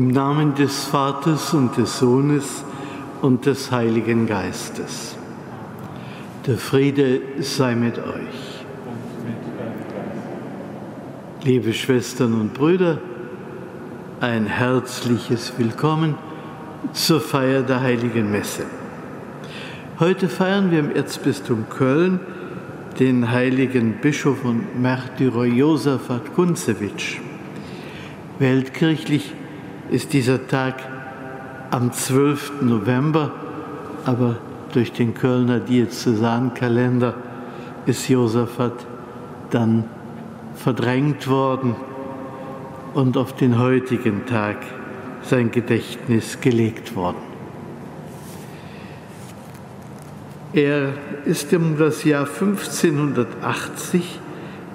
Im Namen des Vaters und des Sohnes und des Heiligen Geistes. Der Friede sei mit euch. Liebe Schwestern und Brüder, ein herzliches Willkommen zur Feier der Heiligen Messe. Heute feiern wir im Erzbistum Köln den heiligen Bischof und Märtyrer Josaphat Kunzewitsch. Weltkirchlich ist dieser Tag am 12. November, aber durch den Kölner Diözesankalender ist Josaphat dann verdrängt worden und auf den heutigen Tag sein Gedächtnis gelegt worden. Er ist um das Jahr 1580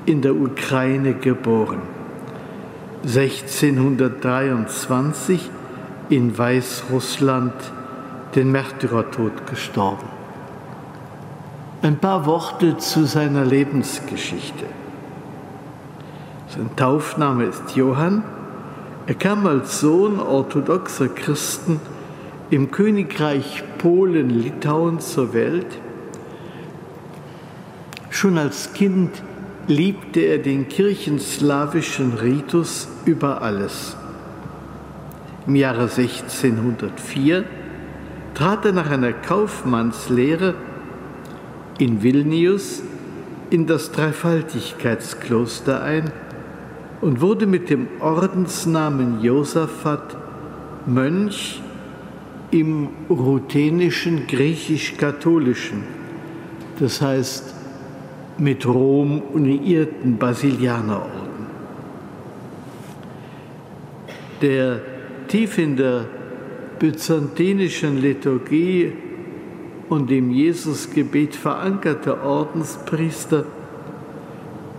in der Ukraine geboren. 1623 in Weißrussland den Märtyrertod gestorben. Ein paar Worte zu seiner Lebensgeschichte. Sein Taufname ist Johann. Er kam als Sohn orthodoxer Christen im Königreich Polen-Litauen zur Welt. Schon als Kind liebte er den kirchenslawischen Ritus über alles. Im Jahre 1604 trat er nach einer Kaufmannslehre in Vilnius in das Dreifaltigkeitskloster ein und wurde mit dem Ordensnamen Josaphat Mönch im ruthenischen griechisch-katholischen, das heißt mit Rom uniierten Basilianerorden. Der tief in der byzantinischen Liturgie und im Jesusgebet verankerte Ordenspriester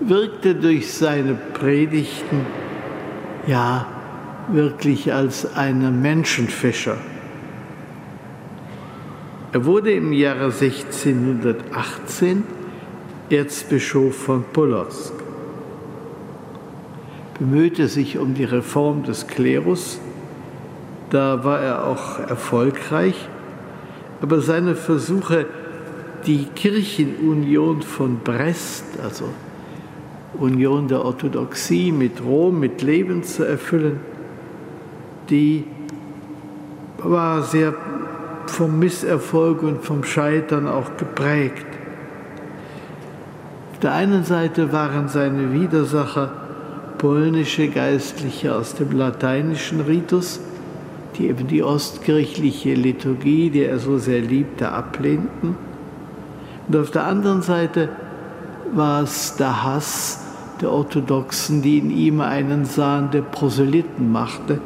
wirkte durch seine Predigten ja wirklich als ein Menschenfischer. Er wurde im Jahre 1618 Erzbischof von Polotsk. Bemühte sich um die Reform des Klerus, da war er auch erfolgreich, aber seine Versuche, die Kirchenunion von Brest, also Union der Orthodoxie mit Rom, mit Leben zu erfüllen, die war sehr vom Misserfolg und vom Scheitern auch geprägt. Auf der einen Seite waren seine Widersacher polnische Geistliche aus dem lateinischen Ritus, die eben die ostkirchliche Liturgie, die er so sehr liebte, ablehnten. Und auf der anderen Seite war es der Hass der Orthodoxen, die in ihm einen sahen, der Proselyten machte,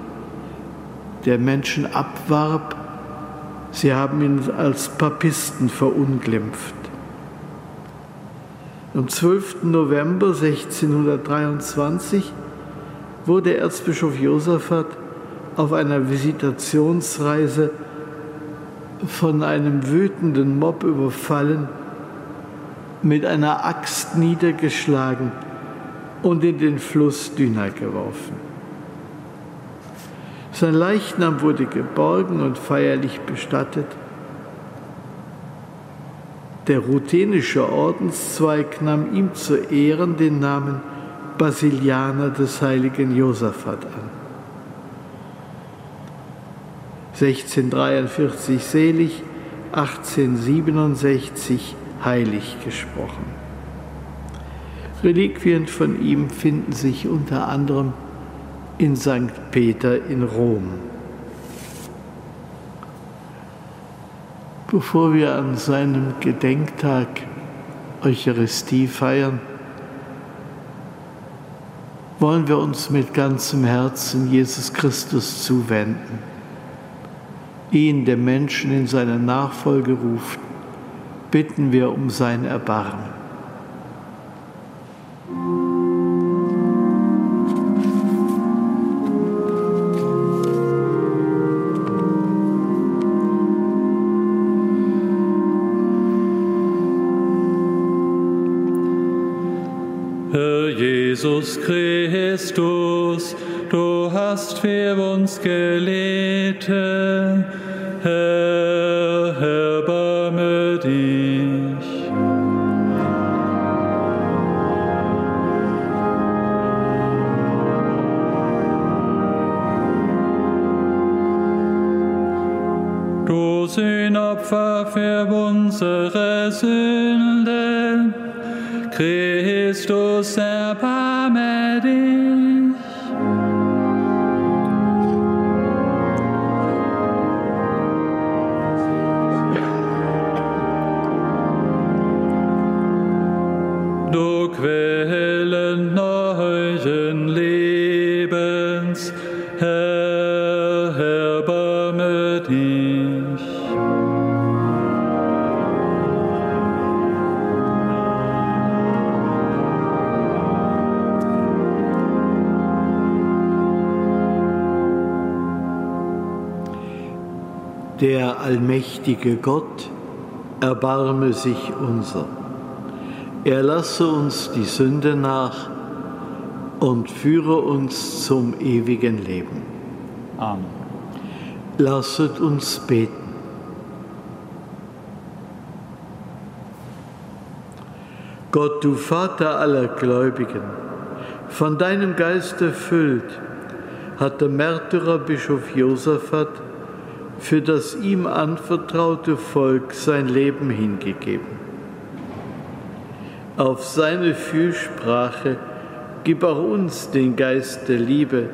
der Menschen abwarb. Sie haben ihn als Papisten verunglimpft. Am 12. November 1623 wurde Erzbischof Josaphat auf einer Visitationsreise von einem wütenden Mob überfallen, mit einer Axt niedergeschlagen und in den Fluss Düna geworfen. Sein Leichnam wurde geborgen und feierlich bestattet der ruthenische Ordenszweig nahm ihm zu Ehren den Namen Basilianer des heiligen Josaphat an. 1643 selig, 1867 heilig gesprochen. Reliquien von ihm finden sich unter anderem in St. Peter in Rom. Bevor wir an seinem Gedenktag Eucharistie feiern, wollen wir uns mit ganzem Herzen Jesus Christus zuwenden, ihn, der Menschen in seine Nachfolge ruft, bitten wir um sein Erbarmen. Herr Jesus Christus, du hast für uns gelitten. Herr, erbarme dich. Du Sühnopfer für unsere Sünden, Christus, allmächtige Gott, erbarme sich unser. Er lasse uns die Sünde nach und führe uns zum ewigen Leben. Amen. Lasset uns beten. Gott, du Vater aller Gläubigen, von deinem Geist erfüllt, hat der Märtyrer Bischof Josaphat für das ihm anvertraute Volk sein Leben hingegeben. Auf seine Fürsprache gib auch uns den Geist der Liebe,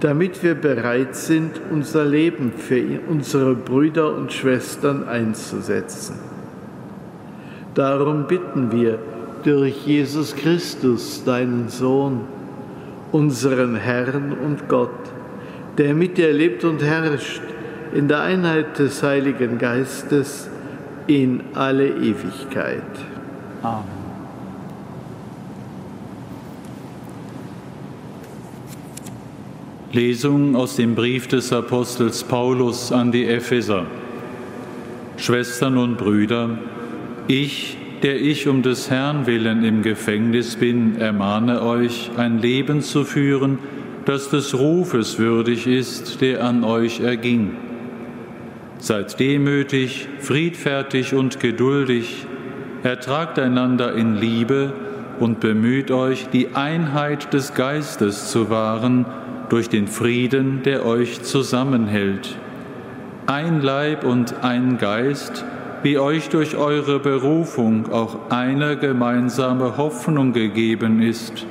damit wir bereit sind, unser Leben für unsere Brüder und Schwestern einzusetzen. Darum bitten wir durch Jesus Christus, deinen Sohn, unseren Herrn und Gott, der mit dir lebt und herrscht in der Einheit des Heiligen Geistes in alle Ewigkeit. Amen. Lesung aus dem Brief des Apostels Paulus an die Epheser. Schwestern und Brüder, ich, der ich um des Herrn willen im Gefängnis bin, ermahne euch, ein Leben zu führen, das des Rufes würdig ist, der an euch erging. Seid demütig, friedfertig und geduldig, ertragt einander in Liebe und bemüht euch, die Einheit des Geistes zu wahren, durch den Frieden, der euch zusammenhält. Ein Leib und ein Geist, wie euch durch eure Berufung auch eine gemeinsame Hoffnung gegeben ist.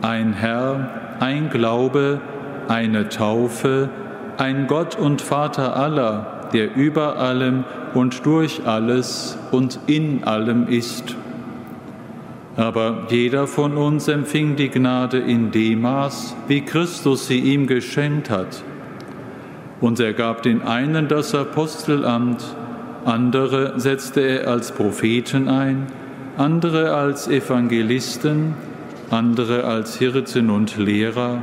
Ein Herr, ein Glaube, eine Taufe, ein Gott und Vater aller, der über allem und durch alles und in allem ist. Aber jeder von uns empfing die Gnade in dem Maß, wie Christus sie ihm geschenkt hat. Und er gab den einen das Apostelamt, andere setzte er als Propheten ein, andere als Evangelisten, andere als Hirten und Lehrer,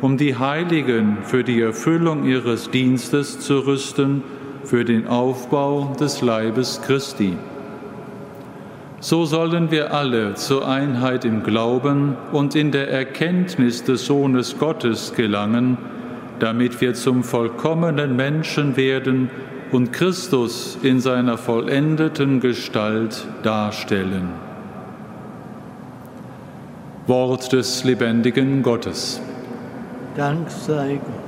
um die Heiligen für die Erfüllung ihres Dienstes zu rüsten, für den Aufbau des Leibes Christi so sollen wir alle zur Einheit im Glauben und in der Erkenntnis des Sohnes Gottes gelangen, damit wir zum vollkommenen Menschen werden und Christus in seiner vollendeten Gestalt darstellen. Wort des lebendigen Gottes. Dank sei Gott.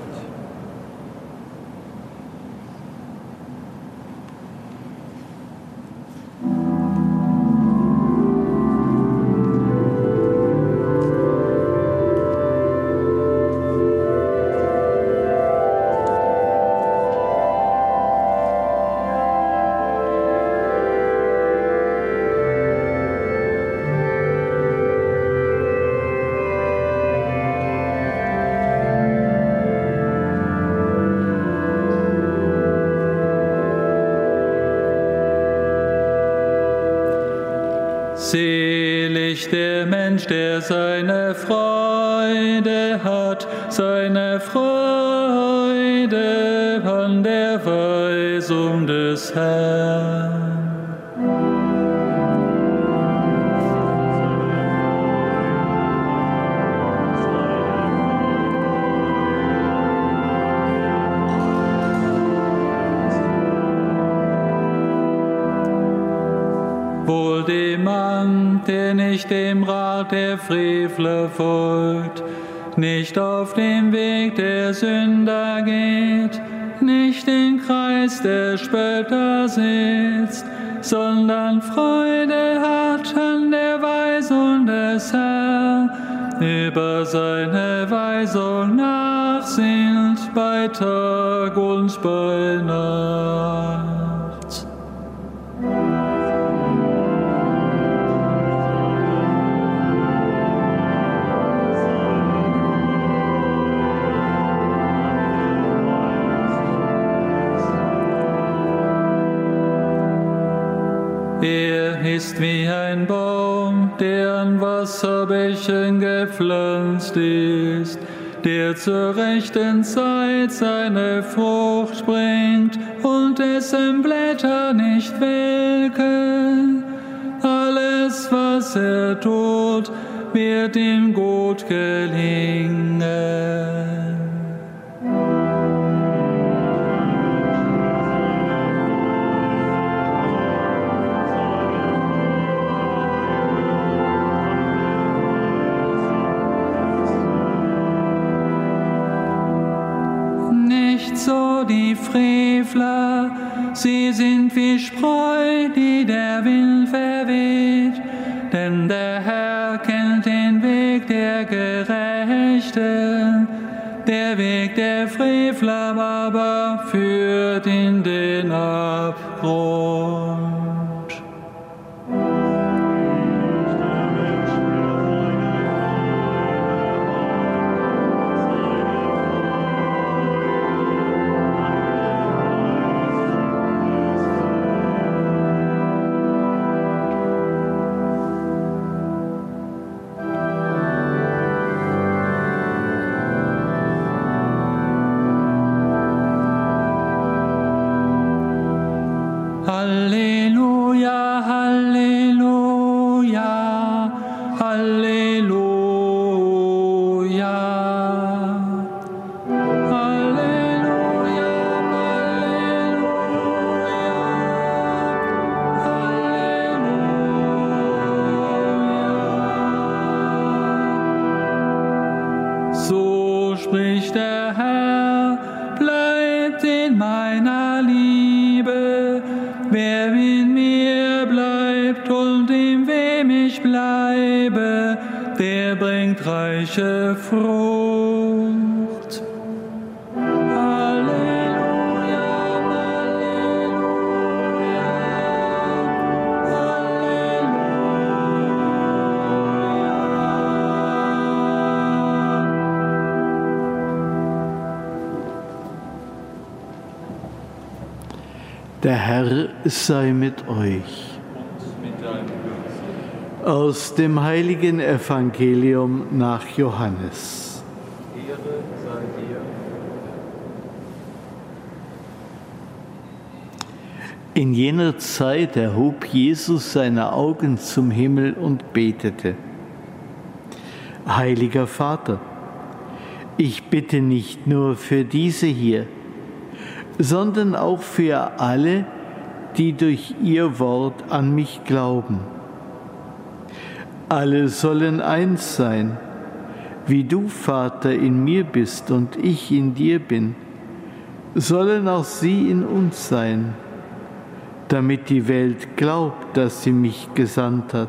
Nicht auf dem Weg der Sünder geht, nicht im Kreis der Spötter sitzt, sondern Freude hat an der Weisung des Herrn, über seine Weisung nachsinnt bei Tag und bei Nacht. Wasserbächen gepflanzt ist, der zur rechten Zeit seine Frucht bringt und dessen Blätter nicht welken. Alles, was er tut, wird ihm gut gelingen. Frevler aber führt in den Abgrund. Der Herr sei mit euch. Aus dem heiligen Evangelium nach Johannes. In jener Zeit erhob Jesus seine Augen zum Himmel und betete. Heiliger Vater, ich bitte nicht nur für diese hier, sondern auch für alle, die durch ihr Wort an mich glauben. Alle sollen eins sein, wie du, Vater, in mir bist und ich in dir bin, sollen auch sie in uns sein, damit die Welt glaubt, dass sie mich gesandt hat.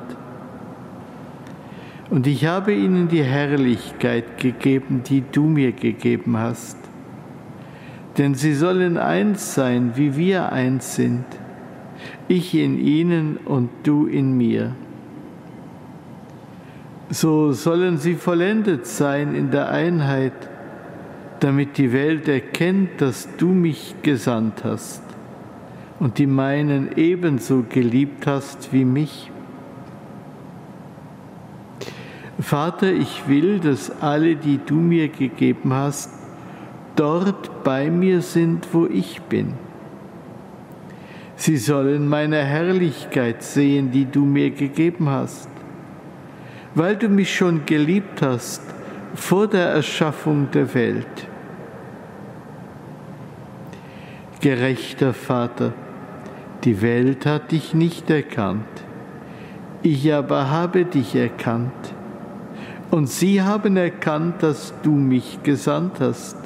Und ich habe ihnen die Herrlichkeit gegeben, die du mir gegeben hast denn sie sollen eins sein, wie wir eins sind, ich in ihnen und du in mir. So sollen sie vollendet sein in der Einheit, damit die Welt erkennt, dass du mich gesandt hast und die meinen ebenso geliebt hast wie mich. Vater, ich will, dass alle, die du mir gegeben hast, dort bei mir sind, wo ich bin. Sie sollen meine Herrlichkeit sehen, die du mir gegeben hast, weil du mich schon geliebt hast vor der Erschaffung der Welt. Gerechter Vater, die Welt hat dich nicht erkannt. Ich aber habe dich erkannt, und sie haben erkannt, dass du mich gesandt hast.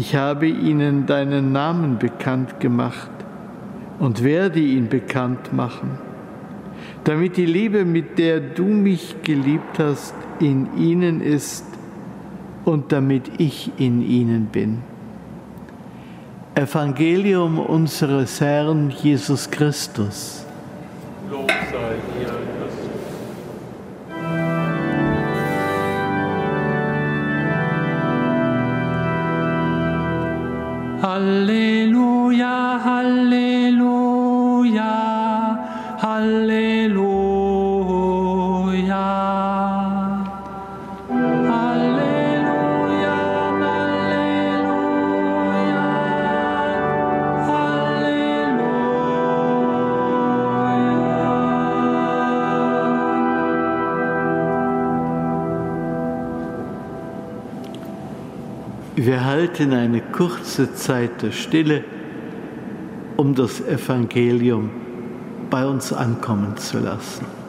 Ich habe ihnen deinen Namen bekannt gemacht und werde ihn bekannt machen, damit die Liebe, mit der du mich geliebt hast, in ihnen ist und damit ich in ihnen bin. Evangelium unseres Herrn Jesus Christus. Wir halten eine kurze Zeit der Stille, um das Evangelium bei uns ankommen zu lassen.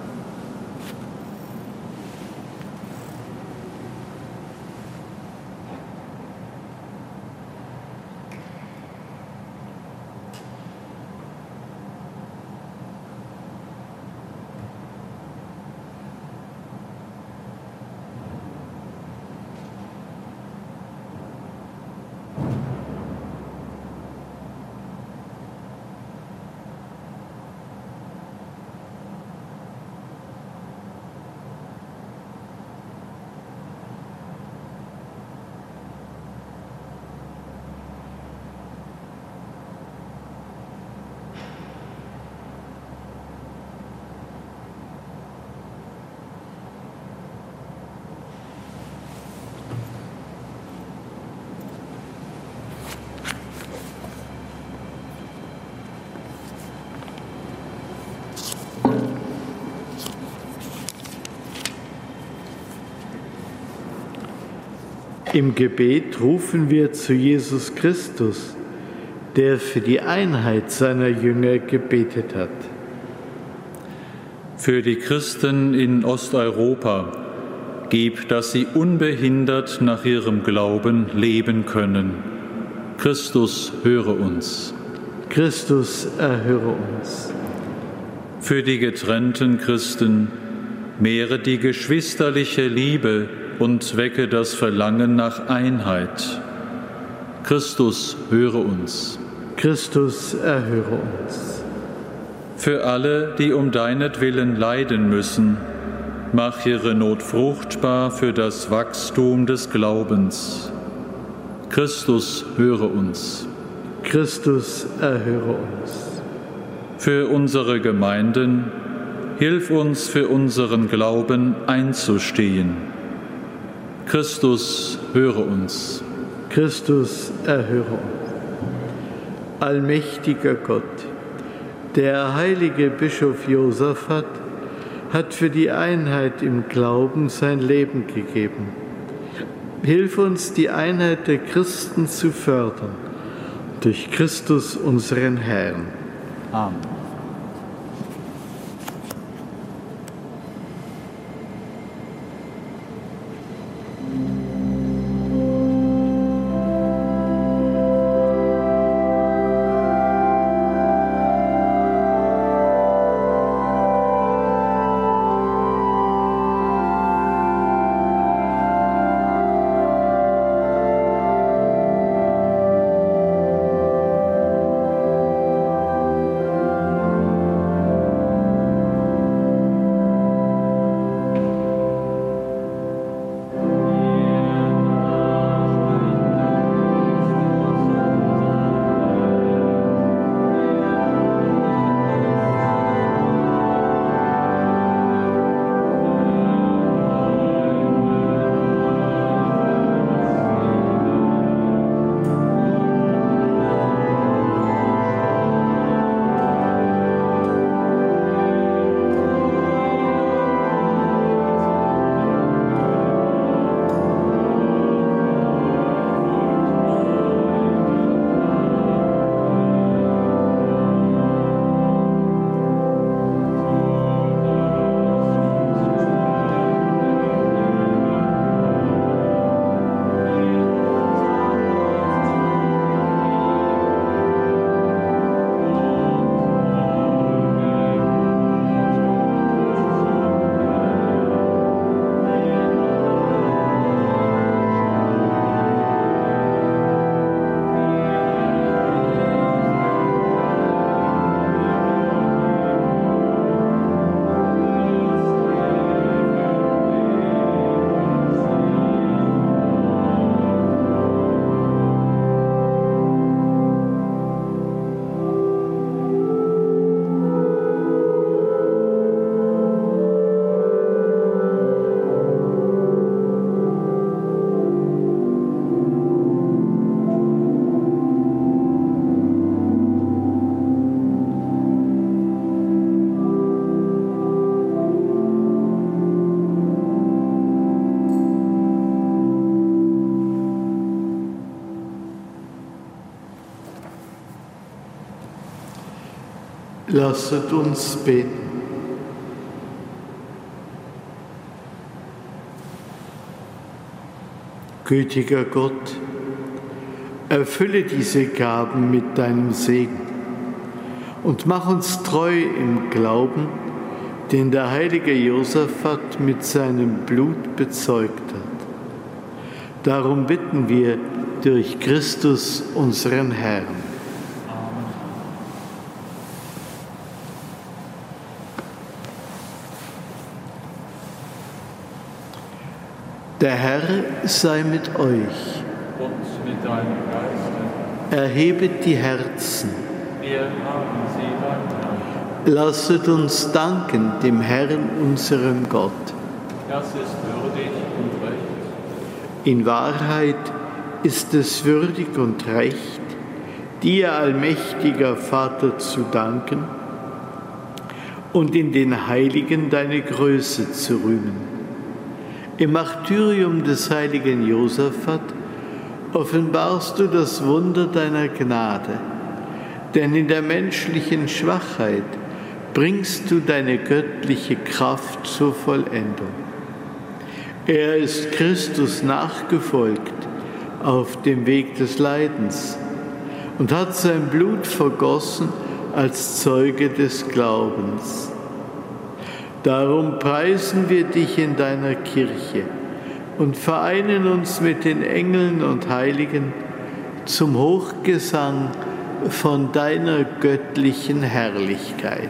Im Gebet rufen wir zu Jesus Christus, der für die Einheit seiner Jünger gebetet hat. Für die Christen in Osteuropa gib, dass sie unbehindert nach ihrem Glauben leben können. Christus, höre uns. Christus, erhöre uns. Für die getrennten Christen mehre die geschwisterliche Liebe und wecke das Verlangen nach Einheit. Christus, höre uns. Christus, erhöre uns. Für alle, die um deinetwillen leiden müssen, mach ihre Not fruchtbar für das Wachstum des Glaubens. Christus, höre uns. Christus, erhöre uns. Für unsere Gemeinden, hilf uns für unseren Glauben einzustehen Christus, höre uns. Christus, erhöre uns. Allmächtiger Gott, der heilige Bischof Josaphat hat für die Einheit im Glauben sein Leben gegeben. Hilf uns, die Einheit der Christen zu fördern, durch Christus unseren Herrn. Amen. Lasset uns beten. Gütiger Gott, erfülle diese Gaben mit deinem Segen und mach uns treu im Glauben, den der heilige Josaphat mit seinem Blut bezeugt hat. Darum bitten wir durch Christus unseren Herrn. Der Herr sei mit euch. Und mit deinem Geiste. Erhebet die Herzen. Wir haben sie Lasset uns danken dem Herrn, unserem Gott. Das ist würdig und recht. In Wahrheit ist es würdig und recht, dir, allmächtiger Vater, zu danken und in den Heiligen deine Größe zu rühmen im Martyrium des heiligen Josaphat offenbarst du das Wunder deiner Gnade, denn in der menschlichen Schwachheit bringst du deine göttliche Kraft zur Vollendung. Er ist Christus nachgefolgt auf dem Weg des Leidens und hat sein Blut vergossen als Zeuge des Glaubens. Darum preisen wir dich in deiner Kirche und vereinen uns mit den Engeln und Heiligen zum Hochgesang von deiner göttlichen Herrlichkeit.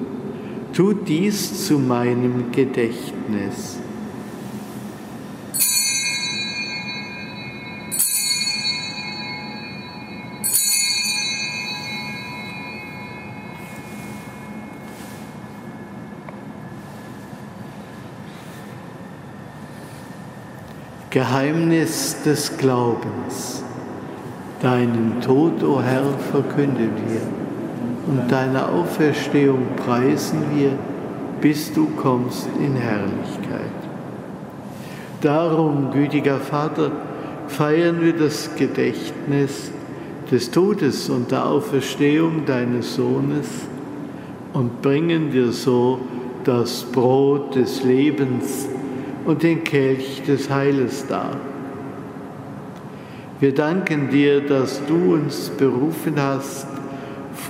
Tut dies zu meinem Gedächtnis. Geheimnis des Glaubens. Deinen Tod, o oh Herr, verkünden wir und deine Auferstehung preisen wir, bis du kommst in Herrlichkeit. Darum, gütiger Vater, feiern wir das Gedächtnis des Todes und der Auferstehung deines Sohnes und bringen dir so das Brot des Lebens und den Kelch des Heiles dar. Wir danken dir, dass du uns berufen hast,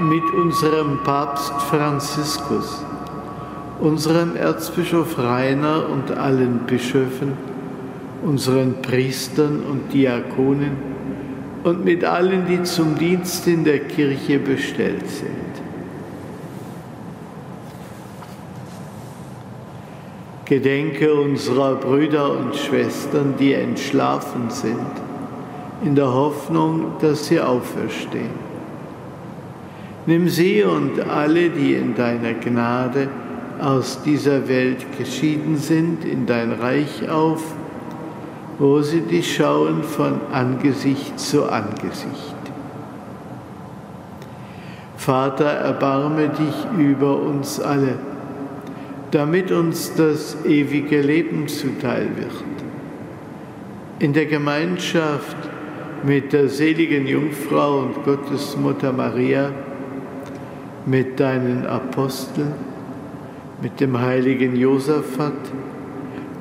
mit unserem Papst Franziskus, unserem Erzbischof Rainer und allen Bischöfen, unseren Priestern und Diakonen und mit allen, die zum Dienst in der Kirche bestellt sind. Gedenke unserer Brüder und Schwestern, die entschlafen sind, in der Hoffnung, dass sie auferstehen. Nimm sie und alle, die in deiner Gnade aus dieser Welt geschieden sind, in dein Reich auf, wo sie dich schauen von Angesicht zu Angesicht. Vater, erbarme dich über uns alle damit uns das ewige Leben zuteil wird. In der Gemeinschaft mit der seligen Jungfrau und Gottesmutter Maria, mit deinen Aposteln, mit dem heiligen Josaphat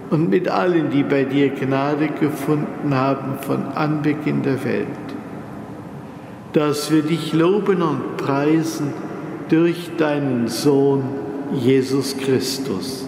und mit allen, die bei dir Gnade gefunden haben von Anbeginn der Welt, dass wir dich loben und preisen durch deinen Sohn, Jesus Christus.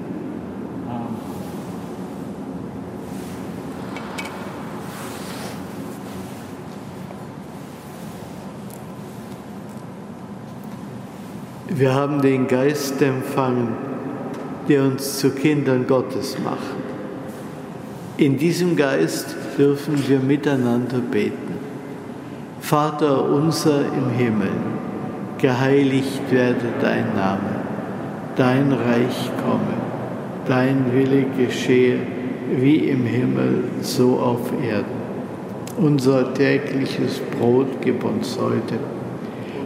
Wir haben den Geist empfangen, der uns zu Kindern Gottes macht. In diesem Geist dürfen wir miteinander beten. Vater unser im Himmel, geheiligt werde dein Name, dein Reich komme, dein Wille geschehe, wie im Himmel, so auf Erden. Unser tägliches Brot gib uns heute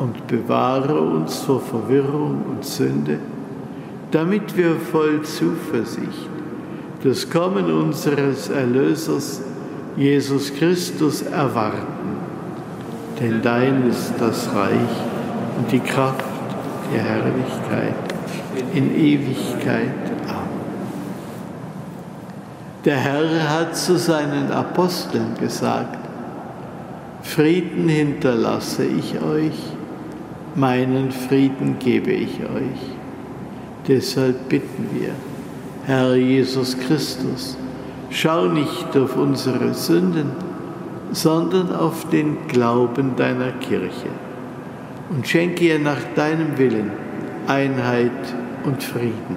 und bewahre uns vor Verwirrung und Sünde, damit wir voll Zuversicht das Kommen unseres Erlösers Jesus Christus erwarten. Denn dein ist das Reich und die Kraft, die Herrlichkeit in Ewigkeit. Amen. Der Herr hat zu seinen Aposteln gesagt, Frieden hinterlasse ich euch meinen Frieden gebe ich euch. Deshalb bitten wir, Herr Jesus Christus, schau nicht auf unsere Sünden, sondern auf den Glauben deiner Kirche und schenke ihr nach deinem Willen Einheit und Frieden.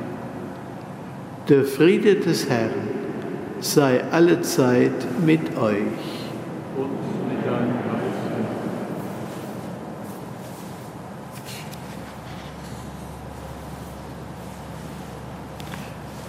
Der Friede des Herrn sei allezeit mit euch.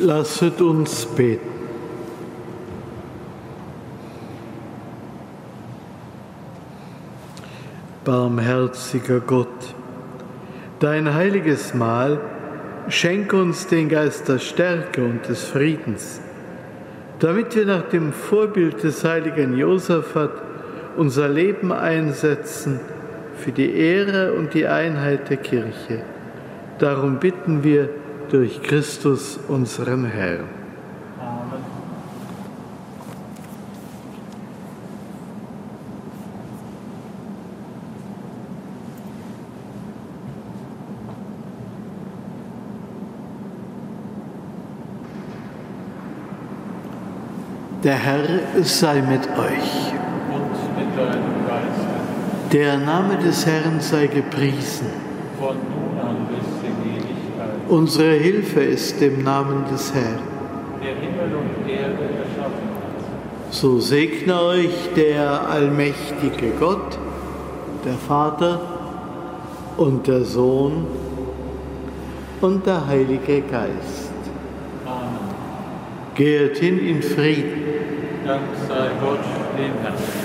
Lasset uns beten. Barmherziger Gott, dein heiliges Mahl schenk uns den Geist der Stärke und des Friedens, damit wir nach dem Vorbild des heiligen Josaphat unser Leben einsetzen für die Ehre und die Einheit der Kirche. Darum bitten wir, durch Christus unseren Herrn. Amen. Der Herr sei mit euch. Und mit deinem Geist. Der Name des Herrn sei gepriesen. Von Unsere Hilfe ist im Namen des Herrn. Der Himmel und Erde erschaffen hat. So segne euch der allmächtige Gott, der Vater und der Sohn und der Heilige Geist. Amen. Geht hin in Frieden. Dank sei Gott, dem Herrn.